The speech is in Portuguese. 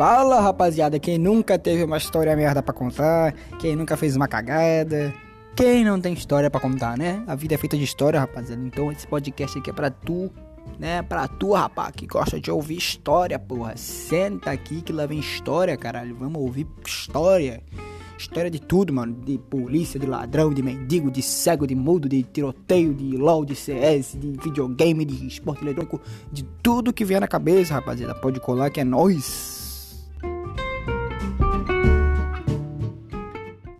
Fala, rapaziada, quem nunca teve uma história merda para contar, quem nunca fez uma cagada, quem não tem história para contar, né? A vida é feita de história, rapaziada. Então esse podcast aqui é pra tu, né? Pra tu, rapaz, que gosta de ouvir história, porra. Senta aqui que lá vem história, caralho. Vamos ouvir história. História de tudo, mano. De polícia, de ladrão, de mendigo, de cego, de mudo, de tiroteio, de LOL, de CS, de videogame, de esporte eletrônico, de tudo que vier na cabeça, rapaziada. Pode colar que é nóis.